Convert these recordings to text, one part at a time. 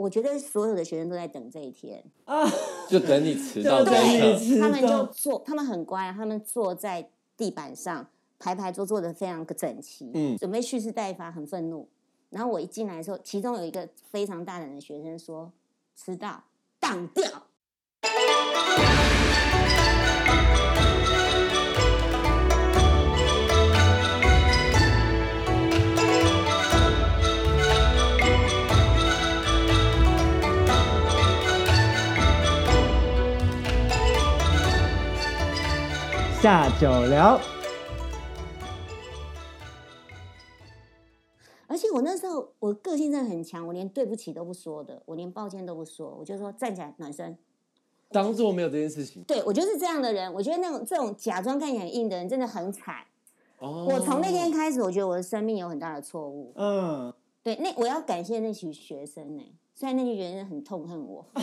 我觉得所有的学生都在等这一天 啊，就等你迟 到就这一刻。等你迟他们就坐，他们很乖，他们坐在地板上排排坐坐的非常整齐，嗯准备蓄势待发，很愤怒。然后我一进来的时候，其中有一个非常大胆的学生说：“迟到，当掉。”下酒聊，而且我那时候我个性真的很强，我连对不起都不说的，我连抱歉都不说，我就说站起来暖身。当做没有这件事情。对我就是这样的人，我觉得那种这种假装看起来很硬的人真的很惨。哦，我从那天开始，我觉得我的生命有很大的错误。嗯，对，那我要感谢那群学生呢、虽然那群学生很痛恨我，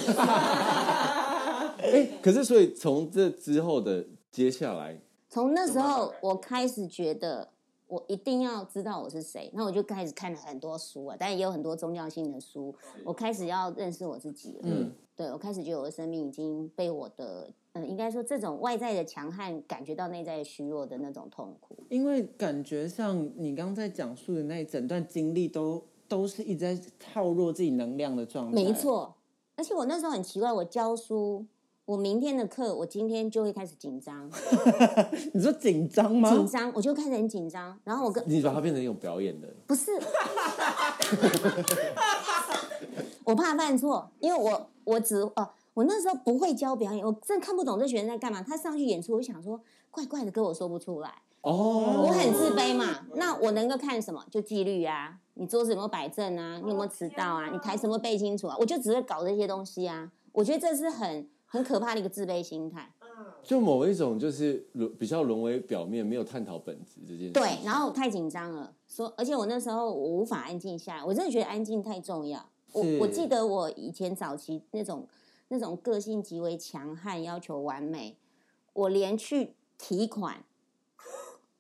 哎，可是所以从这之后的接下来，从那时候我开始觉得我一定要知道我是谁，那我就开始看了很多书啊，但也有很多宗教性的书，我开始要认识我自己了。嗯，对我开始觉得我的生命已经被我的，嗯、应该说这种外在的强悍感觉到内在虚弱的那种痛苦。因为感觉上你刚刚在讲述的那一整段经历都都是一直在套弱自己能量的状态。没，错，而且我那时候很奇怪，我教书，我明天的课，我今天就会开始紧张，你说紧张吗？紧张，我就开始很紧张，然后我跟你把它变成一种表演的，不是，我怕犯错，因为我我只哦，我那时候不会教表演，我真的看不懂这学生在干嘛。他上去演出，我就想说怪怪的，跟我说不出来，哦，我很自卑嘛。那我能够看什么？就纪律啊，你桌子有没有摆正啊？你有没有迟到啊？你台什么背清楚啊？我就只会搞这些东西啊。我觉得这是很很可怕的一个自卑心态。就某一种就是沦比较沦为表面，没有探讨本质这件事。对，然后我太紧张了，说，而且我那时候我无法安静下来，我真的觉得安静太重要。我我记得我以前早期那种那种个性极为强悍，要求完美，我连去提款，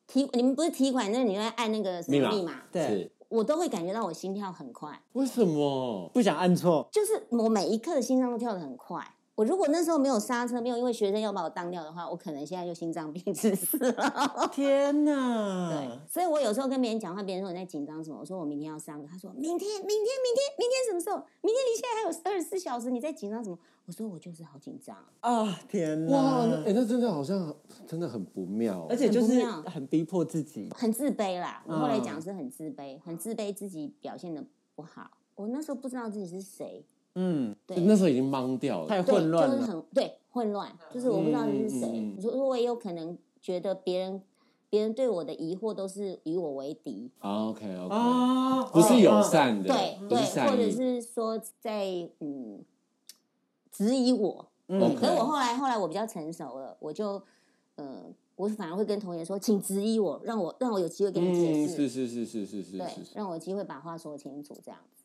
提你们不是提款，那你会按那个什密码么密码，对，我都会感觉到我心跳很快，为什么？不想按错，就是我每一刻的心脏都跳得很快。我如果那时候没有刹车，没有因为学生要把我当掉的话，我可能现在就心脏病致死了。天哪！对，所以我有时候跟别人讲话，别人说你在紧张什么？我说我明天要上课，他说明天，明天，明天，明天什么时候？明天离现在还有二十四小时，你在紧张什么？我说我就是好紧张。啊，天哇，哎、那真的好像真的很不妙。而且就是很逼迫自己。很自卑啦。我后来讲嗯是很自卑，很自卑自己表现的不好。我那时候不知道自己是谁，嗯，对，那时候已经懵掉了。太对，就是混乱了。很对混乱，就是我不知道你是谁。嗯嗯嗯你说我也有可能觉得别人别人对我的疑惑都是与我为敌，啊 OK OK，、啊，不是友善的，对对，不是善意。或者是说在嗯质疑我。嗯可是我后来后来我比较成熟了，我就呃，我反而会跟同学说，请质疑我，让我让我有机会跟你解嗯，释，是是是是是是对是，是，让我有机会把话说清楚，这样子。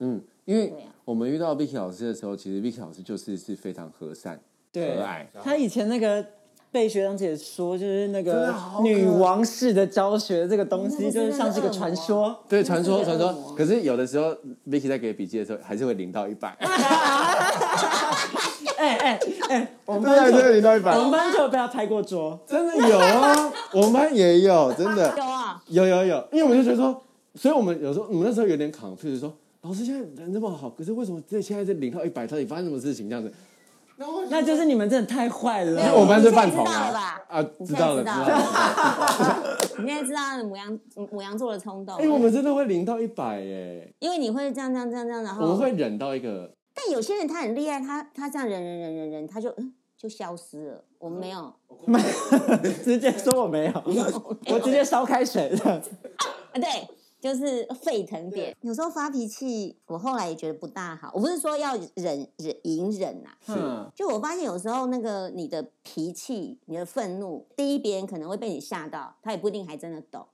嗯，因为我们遇到 Vicky 老师的时候，其实 Vicky 老师就是是非常和善、对和蔼。他以前那个被学长姐说，就是那个女王式的教学这个东西，就是是像是一个传说。对，传说传说。可是有的时候，Vicky 在给笔记的时候，还是会零到一百。哎哎哎，我们班就真的零到一百我，们班就有被他拍过桌。真的有啊，我们班也有，真的有啊，有有有，因为我们就觉得说，所以我们有时候我们那时候有点 confused，说老师现在人这么好，可是为什么这现在这零到一百，到底发生什么事情？这样子？那就是你们真的太坏了。因为我们班是饭桶啊。吧？啊，知道了知现在知道道了了。你现在知道母羊母羊座的冲动，哎，我们真的会零到一百哎，因为你会这样这样这样这样，然后我们会忍到一个但有些人他很厉害，他他这样忍忍忍忍忍，他就嗯 就消失了。我们没有，直接说 我没有，我直接烧开水对，就是沸腾点。有时候发脾气，我后来也觉得不大好。我不是说要忍忍隐忍呐、嗯，就我发现有时候那个你的脾气、你的愤怒，第一别人可能会被你吓到，他也不一定还真的懂。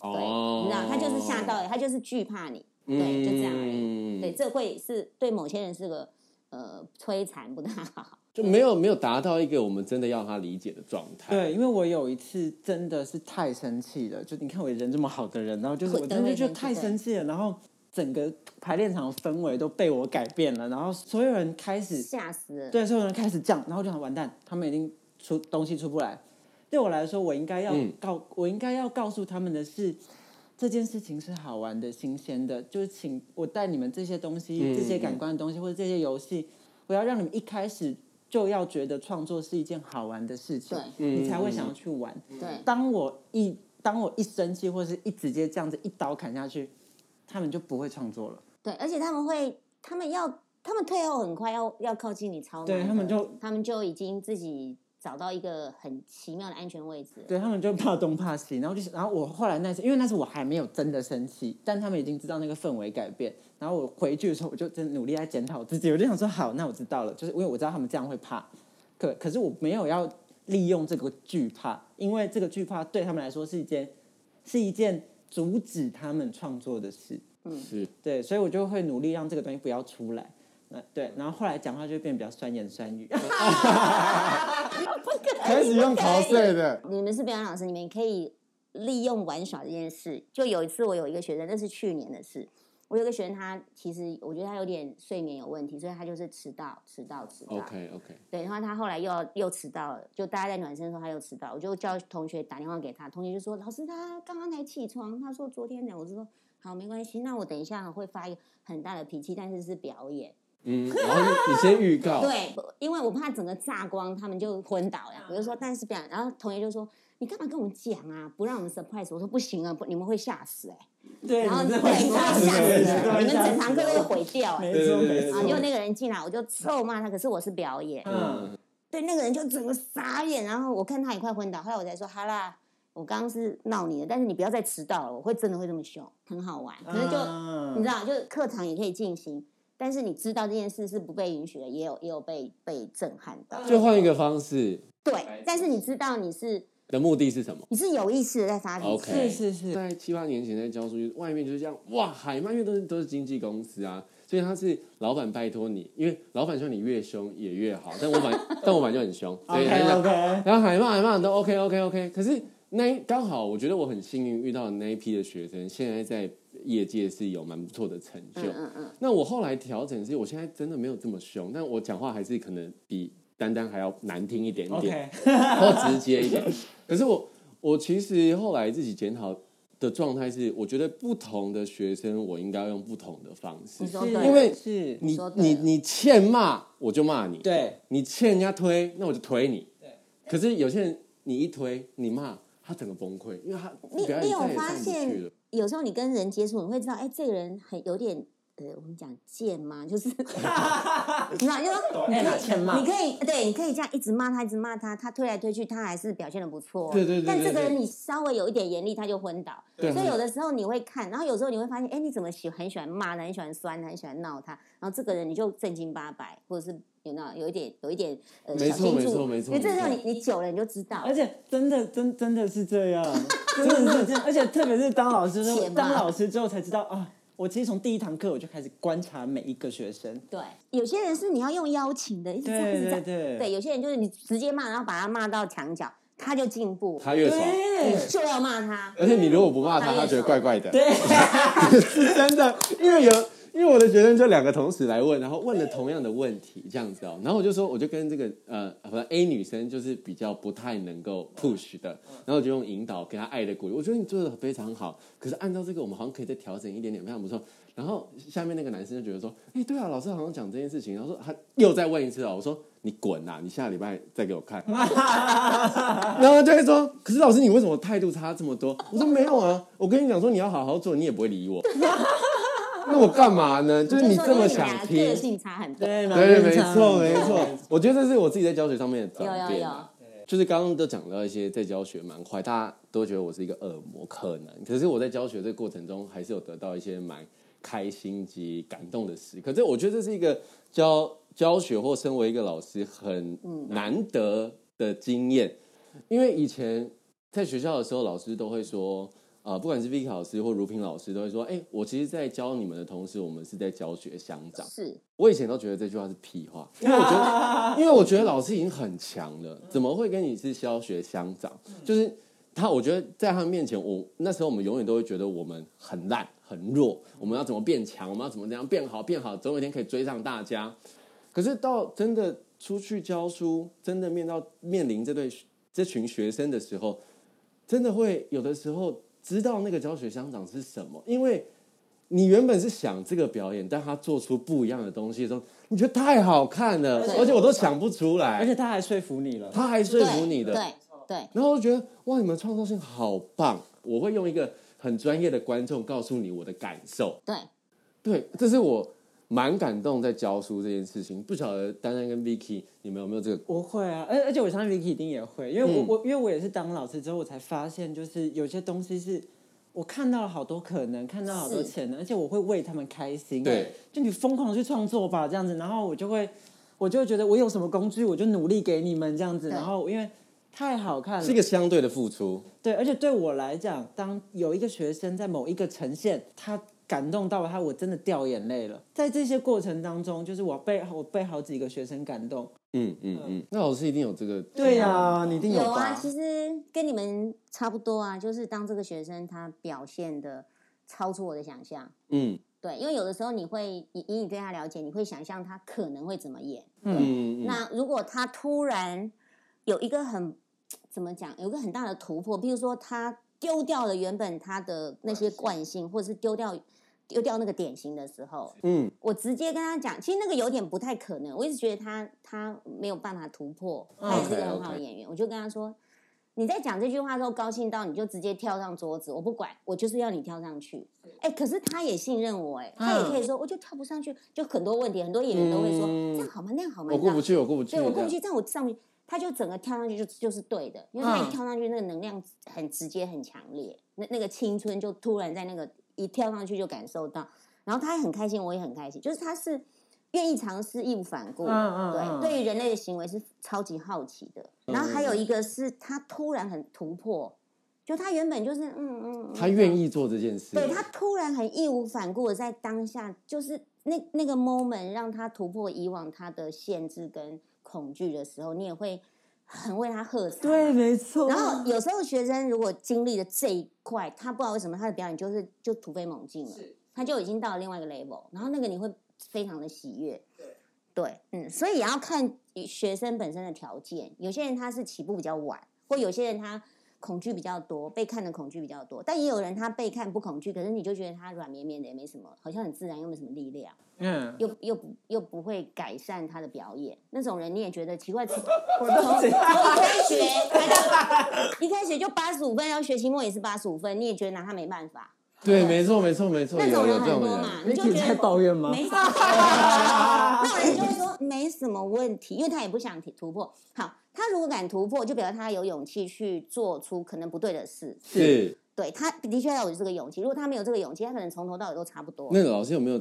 对，哦你知道，他就是吓到，他就是惧怕你。对，就这样而已。嗯对，这会是对某些人是个呃摧残，不大好。就没有没有达到一个我们真的要他理解的状态。对，因为我有一次真的是太生气了，就你看我人这么好的人，然后就是我真的就觉得太生气了，然后整个排练场的氛围都被我改变了，然后所有人开始吓死了。对所有人开始降，然后就想完蛋，他们已经出东西出不来。对我来说，我应该要嗯告、我应该要告诉他们的是，这件事情是好玩的、新鲜的，就是请我带你们这些东西、嗯这些感官的东西或者这些游戏，我要让你们一开始就要觉得创作是一件好玩的事情，你才会想要去玩。对，当我一当我一生气，或是一直接这样子一刀砍下去，他们就不会创作了。对，而且他们会，他们要，他们退后很快，要要靠近你超难对他们就他们就已经自己找到一个很奇妙的安全位置。对他们就怕东怕西，然后就是，然后我后来那次，因为那次我还没有真的生气，但他们已经知道那个氛围改变，然后我回去的时候，我就真努力在检讨自己，我就想说，好，那我知道了，就是因为我知道他们这样会怕，可可是我没有要利用这个惧怕，因为这个惧怕对他们来说是一件是一件阻止他们创作的事，嗯是对，所以我就会努力让这个东西不要出来。那对，然后后来讲话就会变得比较酸言酸语。开始用逃税的，你们是表演老师，你们可以利用玩耍这件事。就有一次，我有一个学生，那是去年的事。我有个学生，他其实我觉得他有点睡眠有问题，所以他就是迟到、迟到、迟到。OK OK，对，然后他后来又要又迟到了，就大家在暖身的时候他又迟到，我就叫同学打电话给他，同学就说老师他刚刚才起床，他说昨天的，我就说好没关系，那我等一下会发一个很大的脾气，但是是表演。嗯，然后你你先预告，对，因为我怕整个炸光，他们就昏倒了。我就说，但是不要，然后同学就说你干嘛跟我们讲啊，不让我们 surprise？我说不行啊，不你们会吓死哎、对，然后对，你真的你们吓会吓死了，你们整堂课都会会毁掉哎、没。错没错。啊，结果那个人进来，我就臭骂他，可是我是表演，嗯，对，那个人就整个傻眼，然后我看他也快昏倒，后来我才说，好啦，我刚刚是闹你的，但是你不要再迟到了，我会真的会这么凶，很好玩，可是就、啊你知道，就课堂也可以进行，但是你知道这件事是不被允许的，也有也有被被震撼到，就换一个方式。对，但是你知道你是的目的是什么？你是有意识的在发脾气。OK 是是是，在七八年前在教书，外面就是这样，哇，海曼因为都是都是经纪公司啊，所以他是老板拜托你，因为老板说你越凶也越好，但我本 但我本来就很凶，所以 OK OK，然后海曼海曼都 OK OK OK，可是那刚好我觉得我很幸运遇到的那一批的学生，现在在业界是有蛮不错的成就。嗯嗯，那我后来调整是，我现在真的没有这么凶，但我讲话还是可能比丹丹还要难听一点点或直接一点。可是我我其实后来自己检讨的状态是，我觉得不同的学生我应该用不同的方式你。说对，因为是，你你你欠骂我就骂你，对你欠人家推那我就推你。对可是有些人你一推你骂他整个崩溃，因为他你表演你有发再也上不去现了。有时候你跟人接触，你会知道，哎，这个人很有点。呃，我们讲贱吗？就是，你知道，就说你哎可以，你可以，对，你可以这样一直骂他，一直骂他，他推来推去，他还是表现的不错。对对对但这个人你稍微有一点严厉，他就昏倒。对所以有的时候你会看，然后有时候你会发现，哎，你怎么喜很喜欢骂他，很喜欢酸他，很喜欢闹他，然后这个人你就正经八百，或者是有那有一点有一点呃没错小心注没错没错因为这时候没错你你久了你就知道而。且真的真真的是这样，真的是这样，而且特别是当老师当老师之后才知道啊，我其实从第一堂课我就开始观察每一个学生，对，有些人是你要用邀请的，一直这样，一直这样。对对对对，有些人就是你直接骂，然后把他骂到墙角，他就进步。他越爽，就要骂他。而且你如果不骂他，他觉得怪怪的。对，是真的，因为有，因为我的学生就两个同时来问，然后问了同样的问题，这样子哦，然后我就说，我就跟这个呃，反正 A 女生就是比较不太能够 push 的，然后我就用引导给她爱的鼓励，我觉得你做的非常好，可是按照这个，我们好像可以再调整一点点，非常不错。然后下面那个男生就觉得说，哎、对啊，老师好像讲这件事情，然后说他又再问一次哦，我说你滚啊，你下礼拜再给我看。然后就会说，可是老师你为什么态度差这么多？我说没有啊，我跟你讲说你要好好做，你也不会理我。那我干嘛呢？就是你这么想听个，性差很多。对对，没错没错。我觉得这是我自己在教学上面的转有有有变啊。就是刚刚都讲到一些在教学蛮快，大家都觉得我是一个恶魔，可能。可是我在教学这个过程中，还是有得到一些蛮开心及感动的事。可是我觉得这是一个教教学或身为一个老师很难得的经验，因为以前在学校的时候，老师都会说。呃，不管是 Vicky 老师或如萍老师，都会说：“哎、我其实，在教你们的同时，我们是在教学相长。”是，我以前都觉得这句话是屁话，因为我觉得，因为我觉得老师已经很强了，怎么会跟你是教学相长？就是他我觉得在他们面前，我那时候我们永远都会觉得我们很烂很弱，我们要怎么变强，我们要怎么怎样变好变好，总有一天可以追上大家。可是到真的出去教书，真的面到面临这对这群学生的时候，真的会有的时候知道那个教学相长是什么，因为你原本是想这个表演，但他做出不一样的东西的时候，你觉得太好看了，对而且我都想不出来，而且他还说服你了。他还说服你的，对对然后我就觉得哇，你们创造性好棒！我会用一个很专业的观众告诉你我的感受。对，对，这是我蛮感动在教书这件事情。不晓得丹丹跟 Vicky 你们有没有这个？我会啊，而而且我相信 Vicky 一定也会，因为我、嗯我因为我也是当老师之后，我才发现就是有些东西是我看到了好多可能，看到好多是潜能，而且我会为他们开心。对，就你疯狂去创作吧，这样子，然后我就会我就会觉得我有什么工具，我就努力给你们这样子，然后因为太好看了，是一个相对的付出。对，而且对我来讲，当有一个学生在某一个呈现，他感动到了他，我真的掉眼泪了。在这些过程当中，就是我被我被好几个学生感动。嗯嗯嗯，那老师一定有这个。对呀、你一定有吧？啊，其实跟你们差不多啊，就是当这个学生他表现的超出我的想象。嗯对，因为有的时候你会以以你对他了解，你会想象他可能会怎么演。嗯嗯，那如果他突然有一个很怎么讲，有一个很大的突破，比如说他丢掉了原本他的那些惯性，或者是丢掉丢掉那个典型的时候，嗯我直接跟他讲，其实那个有点不太可能。我一直觉得他他没有办法突破，他也是个很好的演员。我就跟他说，你在讲这句话的时候高兴到你就直接跳上桌子，我不管，我就是要你跳上去。哎，可是他也信任我，哎，他也可以说，我就跳不上去，就很多问题，很多演员都会说、嗯这样好吗？那样好吗？我过不去，我过不去。对我过不去，这样。我上去，他就整个跳上去就就是对的，因为他嗯一跳上去，那个能量很直接、很强烈，那那个青春就突然在那个一跳上去就感受到，然后他也很开心，我也很开心，就是他是愿意尝试、义无反顾，嗯嗯嗯对，对于人类的行为是超级好奇的。然后还有一个是他突然很突破，就他原本就是嗯嗯，嗯他愿意做这件事。对他突然很义无反顾的在当下，就是那那个 moment 让他突破以往他的限制跟恐惧的时候，你也会很为他喝彩。对，没错。然后有时候学生如果经历了这一块，他不知道为什么他的表演就是就突飞猛进了，他就已经到了另外一个 level，然后那个你会非常的喜悦。对，嗯，所以也要看学生本身的条件。有些人他是起步比较晚，或有些人他恐惧比较多，被看的恐惧比较多，但也有人他被看不恐惧，可是你就觉得他软绵绵的，也没什么，好像很自然，又没什么力量，嗯，又又不又不会改善他的表演。那种人你也觉得奇怪，从 我都从一开学他就一开学就八十五分，然后学期末也是八十五分，你也觉得拿他没办法。对，没错，没错，没错，那种人有有这种人。很多嘛，你就在觉得抱怨吗？没什么，那人就会说没什么问题，因为他也不想突破。好，他如果敢突破，就表示他有勇气去做出可能不对的事。是。对他的确要有这个勇气，如果他没有这个勇气，他可能从头到尾都差不多。那个老师有没有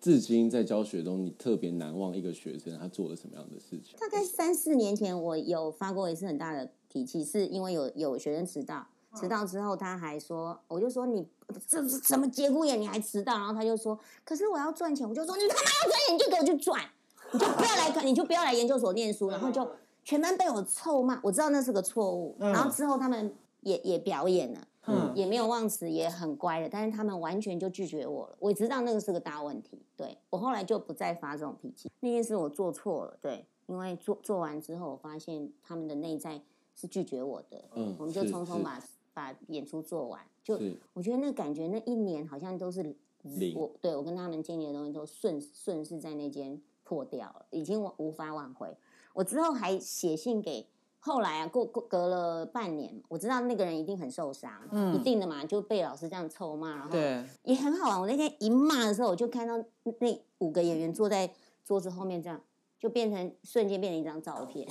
至今在教学中，你特别难忘一个学生他做了什么样的事情？大概三四年前，我有发过一次很大的脾气，是因为有有学生迟到，迟到之后他还说，我就说你这是什么节骨眼你还迟到，然后他就说，可是我要赚钱，我就说你他妈要赚钱你就给我去赚，你就不要来，你就不要来研究所念书，然后就全班被我臭骂，我知道那是个错误，嗯然后之后他们也也表演了。嗯，也没有忘词，也很乖的，但是他们完全就拒绝我了。我知道那个是个大问题，对我后来就不再发这种脾气。那件事我做错了，对，因为做做完之后，我发现他们的内在是拒绝我的，嗯我们就匆匆把把演出做完。就我觉得那感觉那一年好像都是我对我跟他们经历的东西都顺顺势在那间破掉了，已经无法挽回。我之后还写信给。后来啊，过过隔了半年，我知道那个人一定很受伤，嗯一定的嘛，就被老师这样臭骂，然后对，也很好玩。我那天一骂的时候，我就看到那五个演员坐在桌子后面，这样就变成瞬间变成一张照片，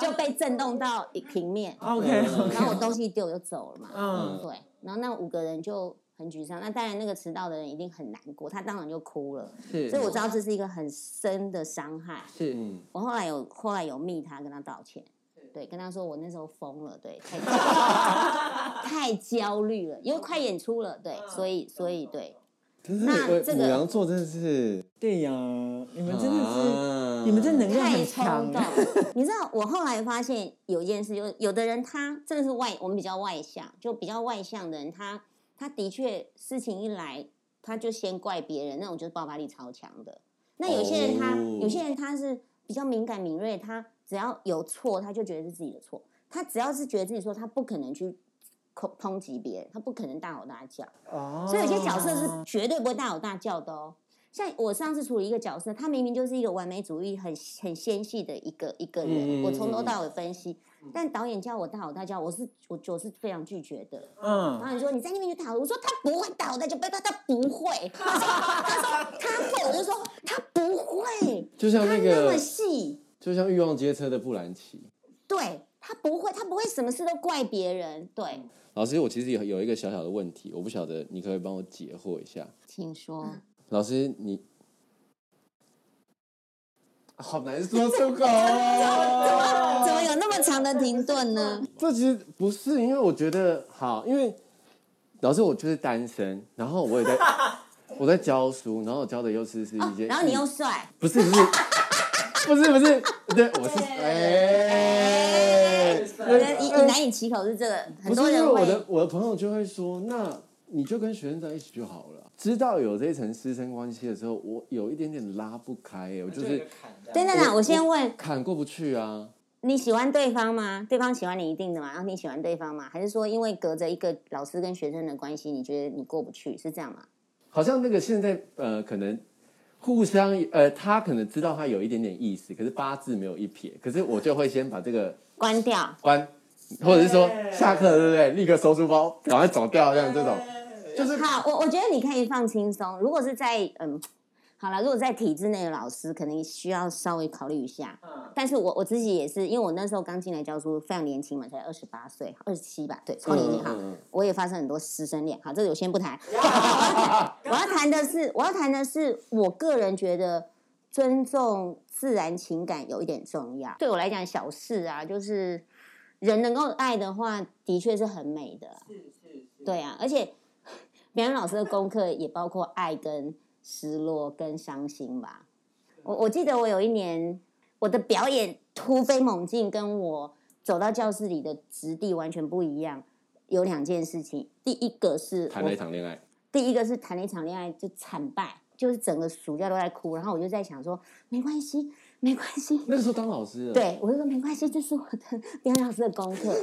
就被震动到平面。OK，然后我东西丢我就走了嘛，嗯对，然后那五个人就很沮丧。那当然，那个迟到的人一定很难过，他当然就哭了。是，所以我知道这是一个很深的伤害。是，嗯，我后来有后来有密他，跟他道歉，对，跟他说我那时候疯了，对，太太焦虑了，因为快演出了，对，所以所以对，那这个母羊座真的是，对呀，你们真的是。啊你们这能量太很强冲动。你知道，我后来发现有一件事，就是有的人他真的是外，我们比较外向，就比较外向的人，他他的确事情一来，他就先怪别人，那种就是爆发力超强的。那有些人他，哦有些人他是比较敏感敏锐，他只要有错，他就觉得是自己的错。他只要是觉得自己错，他不可能去抨抨击别人，他不可能大吼大叫。哦，所以有些角色是绝对不会大吼大叫的哦。像我上次处理一个角色，他明明就是一个完美主义、很很纤细的一个一个人，嗯我从头到尾分析，但导演叫我大吼大叫，我是我我是非常拒绝的。然嗯，后你说你在那边就大吼，我说他不会大吼大叫，不他他不会，他说他会，我就说他不会，就像那他那么，细，就像欲望街车的布兰奇。对他不会，他不会什么事都怪别人。对，老师，我其实有有一个小小的问题，我不晓得你可不可以帮我解惑一下。请说。老师，你 好难说出口 哦。怎么有那么长的停顿呢？这其实不是，因为我觉得好，因为老师我就是单身，然后我也在我在教书，然后我教的又是是一些，然后你又帅，不是不是不是不是，对，我是哎，我觉得以以难以启口是这个，很不是因为多人我的我的朋友就会说，那你就跟学生在一起就好了。知道有这一层师生关系的时候，我有一点点拉不开，哎，我就是对对对，我先问坎过不去啊。你喜欢对方吗？对方喜欢你一定的嘛？然后你喜欢对方吗？还是说因为隔着一个老师跟学生的关系，你觉得你过不去，是这样吗？好像那个现在呃，可能互相呃，他可能知道他有一点点意思，可是八字没有一撇，可是我就会先把这个关掉，关，或者是说下课对不对？立刻收书包，赶快走掉，这样这种，就是好，我我觉得你可以放轻松。如果是在嗯，好了，如果在体制内的老师，可能需要稍微考虑一下。但是我我自己也是，因为我那时候刚进来教书，非常年轻嘛，才二十八岁，二十七吧，对，超年轻哈。嗯嗯嗯我也发生很多师生恋，好，这个我先不谈。我要谈的是，我要谈的是，我个人觉得尊重自然情感有一点重要。对我来讲，小事啊，就是人能够爱的话，的确是很美的。对啊，而且 别人老师的功课也包括爱跟失落跟伤心吧。我我记得我有一年我的表演突飞猛进，跟我走到教室里的质地完全不一样。有两件事情，第一个是谈了一场恋爱，第一个是谈了一场恋爱就惨败，就是整个暑假都在哭，然后我就在想说，没关系，没关系，那个时候当老师了，，对，我就说没关系，这是我的表演老师的功课。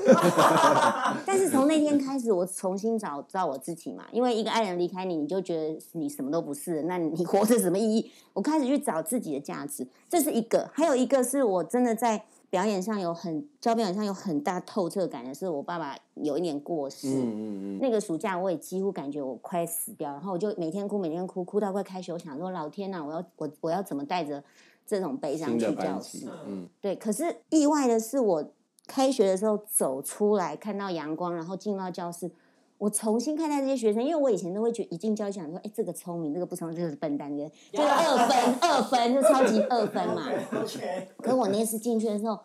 但是从那天开始，我重新找找我自己嘛，因为一个爱人离开你，你就觉得你什么都不是，那你活着什么意义？我开始去找自己的价值，这是一个。还有一个是我真的在表演上有很教表演上有很大透彻感的是，我爸爸有一年过世，嗯嗯嗯，那个暑假我也几乎感觉我快死掉，然后我就每天哭，每天哭，哭到快开学。我想说，老天呐，我要我我要怎么带着这种悲伤新去教室级？，嗯，对，可是意外的是，我开学的时候走出来，看到阳光，然后进到教室，我重新看待这些学生，因为我以前都会觉得一进教室想说，哎，这个聪明，这个不聪明，这个是笨蛋，这个 就是二分，二分就超级二分嘛。可我那次进去的时候，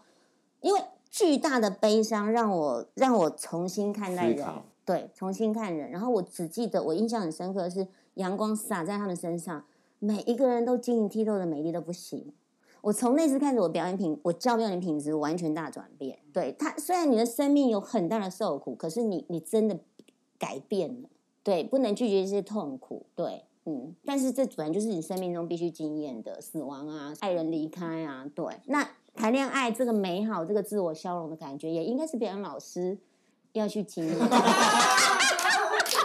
因为巨大的悲伤让我让我重新看待人对，重新看人。然后我只记得我印象很深刻的是阳光洒在他们身上，每一个人都晶莹剔透的美丽的不行。我从那次开始，我表演品，我教表演品质完全大转变。对他，虽然你的生命有很大的受苦，可是你你真的改变了。对，不能拒绝这些痛苦。对，嗯，但是这本来就是你生命中必须经验的，死亡啊，爱人离开啊，对。那谈恋爱这个美好、这个自我消融的感觉，也应该是表演老师要去经验。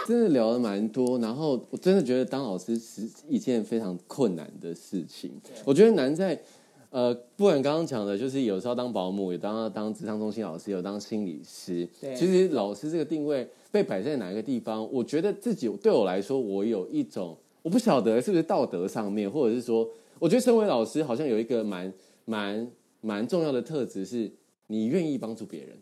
真的聊了蛮多，然后我真的觉得当老师是一件非常困难的事情。我觉得难在，呃，不管刚刚讲的，就是有时候当保姆，有当当职场中心老师，有当心理师。对其实老师这个定位被摆在哪一个地方，我觉得自己对我来说，我有一种我不晓得是不是道德上面，或者是说，我觉得身为老师好像有一个蛮蛮蛮重要的特质，是你愿意帮助别人。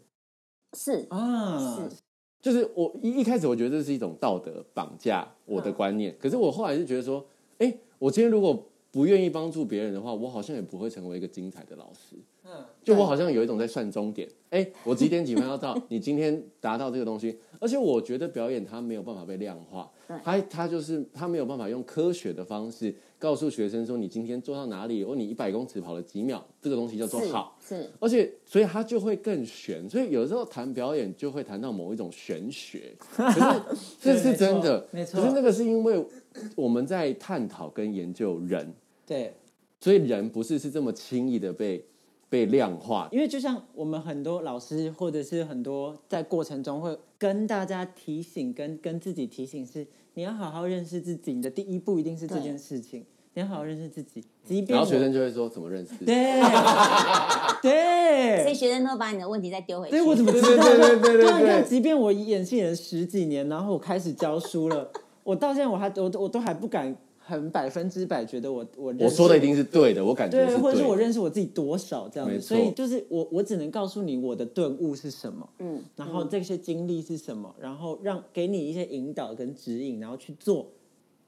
是啊，是，就是我一一开始我觉得这是一种道德绑架我的观念，可是我后来就觉得说，哎，我今天如果不愿意帮助别人的话，我好像也不会成为一个精彩的老师。嗯，就我好像有一种在算终点，哎，我几点几分要到，你今天达到这个东西，而且我觉得表演它没有办法被量化，它它就是它没有办法用科学的方式告诉学生说你今天做到哪里，或你一百公尺跑了几秒，这个东西叫做好。是而且，所以他就会更玄。所以有时候谈表演就会谈到某一种玄学，可是 这是真的，没错可是那个是因为我们在探讨跟研究人，对，所以人不是是这么轻易的被被量化。因为就像我们很多老师或者是很多在过程中会跟大家提醒，跟跟自己提醒是，你要好好认识自己，你的第一步一定是这件事情，你要好好认识自己，即便然后学生就会说怎么认识？对 对所以。学生都把你的问题再丢回去。对，我怎么知道？对对对对对对啊你看，即便我演戏演了十几年，然后我开始教书了，我到现在我还我都我都还不敢很百分之百觉得我我认识我说的一定是对的，我感觉对，是或者是。我认识我自己多少这样子，所以就是我我只能告诉你我的顿悟是什么，嗯，然后这些经历是什么，然后让给你一些引导跟指引，然后去做，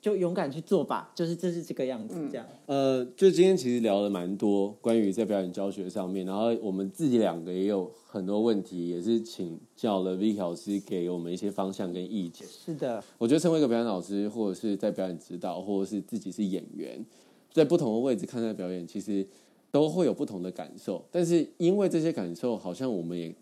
就勇敢去做吧，就是这是这个样子这样。呃，就今天其实聊了蛮多关于在表演教学上面，然后我们自己两个也有很多问题，也是请教了 Vicky 老师给我们一些方向跟意见。是的，我觉得身为一个表演老师，或者是在表演指导，或者是自己是演员，在不同的位置看待表演，其实都会有不同的感受。但是因为这些感受，好像我们也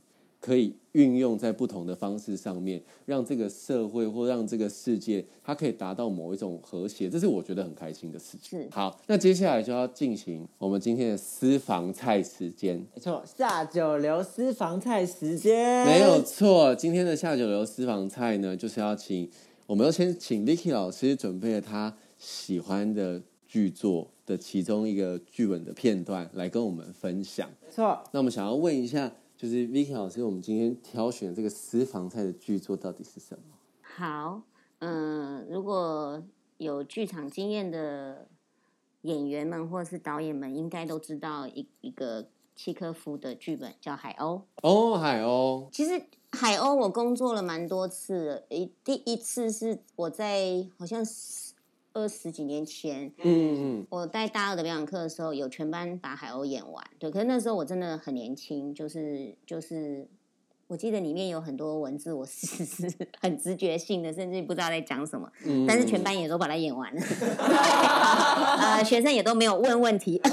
可以运用在不同的方式上面，让这个社会或让这个世界，它可以达到某一种和谐，这是我觉得很开心的事情。好，那接下来就要进行我们今天的私房菜时间。没错，下九流私房菜时间没有错，今天的下九流私房菜呢，就是要请我们要先请 Licky 老师准备了他喜欢的剧作的其中一个剧本的片段来跟我们分享。没错，那我们想要问一下，就是 Vicky 老师，我们今天挑选这个私房菜的剧作到底是什么？好，嗯、如果有剧场经验的演员们或者是导演们，应该都知道一一个契科夫的剧本叫《海鸥》。哦，海鸥，其实海鸥我工作了蛮多次了，一第一次是我在好像十二十几年前，嗯嗯我带大二的表演课的时候，有全班把海鸥演完。对，可是那时候我真的很年轻，就是就是，我记得里面有很多文字，我是是很直觉性的，甚至不知道在讲什么。嗯，但是全班也都把它演完了，呃，学生也都没有问问题。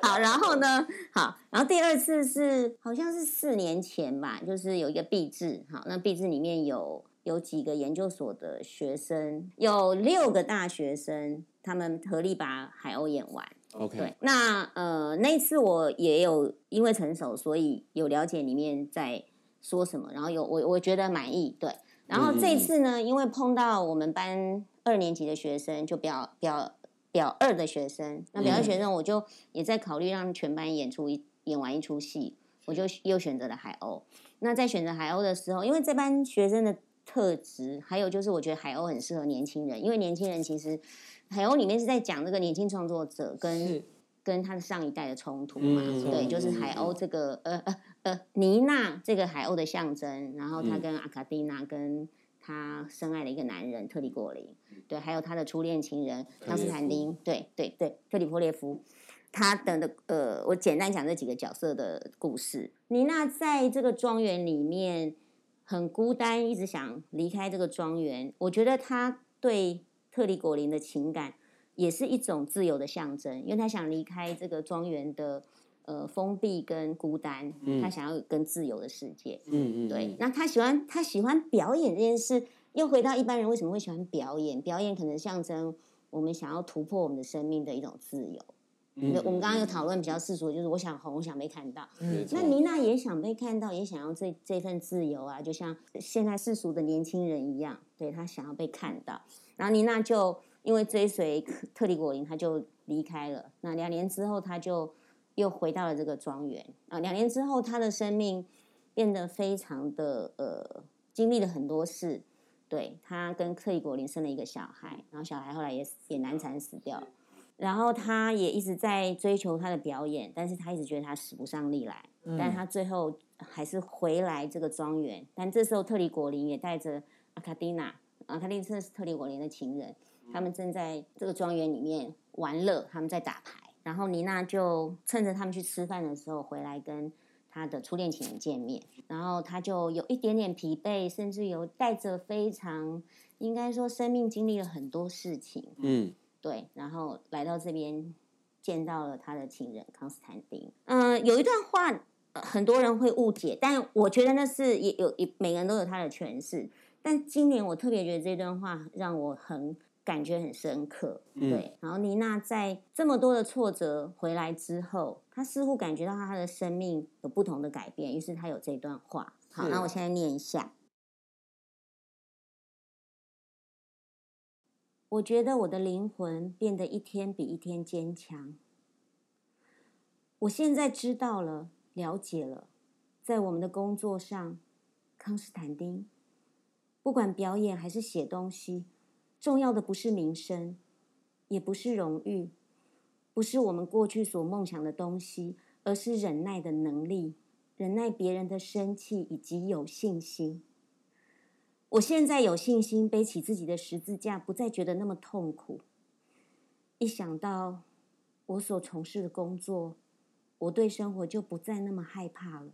好，然后呢？好，然后第二次是好像是四年前吧，就是有一个壁纸，好，那壁纸里面有有几个研究所的学生，有六个大学生，他们合力把海鸥演完。OK，对，那呃那一次我也有因为成熟，所以有了解里面在说什么，然后有我我觉得满意，对。然后这次呢，因为碰到我们班二年级的学生，就表表表二的学生，那表二学生我就也在考虑让全班演出一演完一出戏，我就又选择了海鸥。那在选择海鸥的时候，因为这班学生的特质，还有就是我觉得海鸥很适合年轻人，因为年轻人其实海鸥里面是在讲这个年轻创作者跟跟他的上一代的冲突嘛，嗯对，嗯就是海鸥这个呃呃呃妮娜这个海鸥的象征，然后他嗯跟阿卡蒂娜跟他深爱的一个男人特里果林，对，还有他的初恋情人康斯坦丁，对对对，特里波列夫。他的的呃，我简单讲这几个角色的故事。妮娜在这个庄园里面很孤单，一直想离开这个庄园。我觉得他对特里果林的情感也是一种自由的象征，因为他想离开这个庄园的呃封闭跟孤单，他想要跟自由的世界。嗯嗯，对，那他喜欢他喜欢表演这件事，又回到一般人为什么会喜欢表演？表演可能象征我们想要突破我们的生命的一种自由。嗯我们刚刚有讨论比较世俗的，就是我想红，我想被看到。那妮娜也想被看到，也想要这这份自由啊，就像现在世俗的年轻人一样，对她想要被看到。然后妮娜就因为追随特里果林，她就离开了。那两年之后，她就又回到了这个庄园啊。两年之后，她的生命变得非常的呃，经历了很多事。对她跟特里果林生了一个小孩，然后小孩后来也也难产死掉了。然后他也一直在追求他的表演，但是他一直觉得他使不上力来，但他最后还是回来这个庄园。但这时候特里果林也带着阿卡蒂娜，阿卡蒂娜是特里果林的情人，他们正在这个庄园里面玩乐，他们在打牌。然后妮娜就趁着他们去吃饭的时候回来跟他的初恋情人见面，然后他就有一点点疲惫，甚至有带着非常应该说生命经历了很多事情，嗯对，然后来到这边见到了他的情人康斯坦丁。嗯、有一段话、呃很多人会误解，但我觉得那是也有也每个人都有他的诠释。但今年我特别觉得这段话让我很感觉很深刻，嗯对。然后妮娜在这么多的挫折回来之后，她似乎感觉到她的生命有不同的改变，于是她有这段话。好，那我现在念一下。我觉得我的灵魂变得一天比一天坚强。我现在知道了，了解了，在我们的工作上，康斯坦丁，不管表演还是写东西，重要的不是名声，也不是荣誉，不是我们过去所梦想的东西，而是忍耐的能力，忍耐别人的生气，以及有信心。我现在有信心背起自己的十字架，不再觉得那么痛苦。一想到我所从事的工作，我对生活就不再那么害怕了。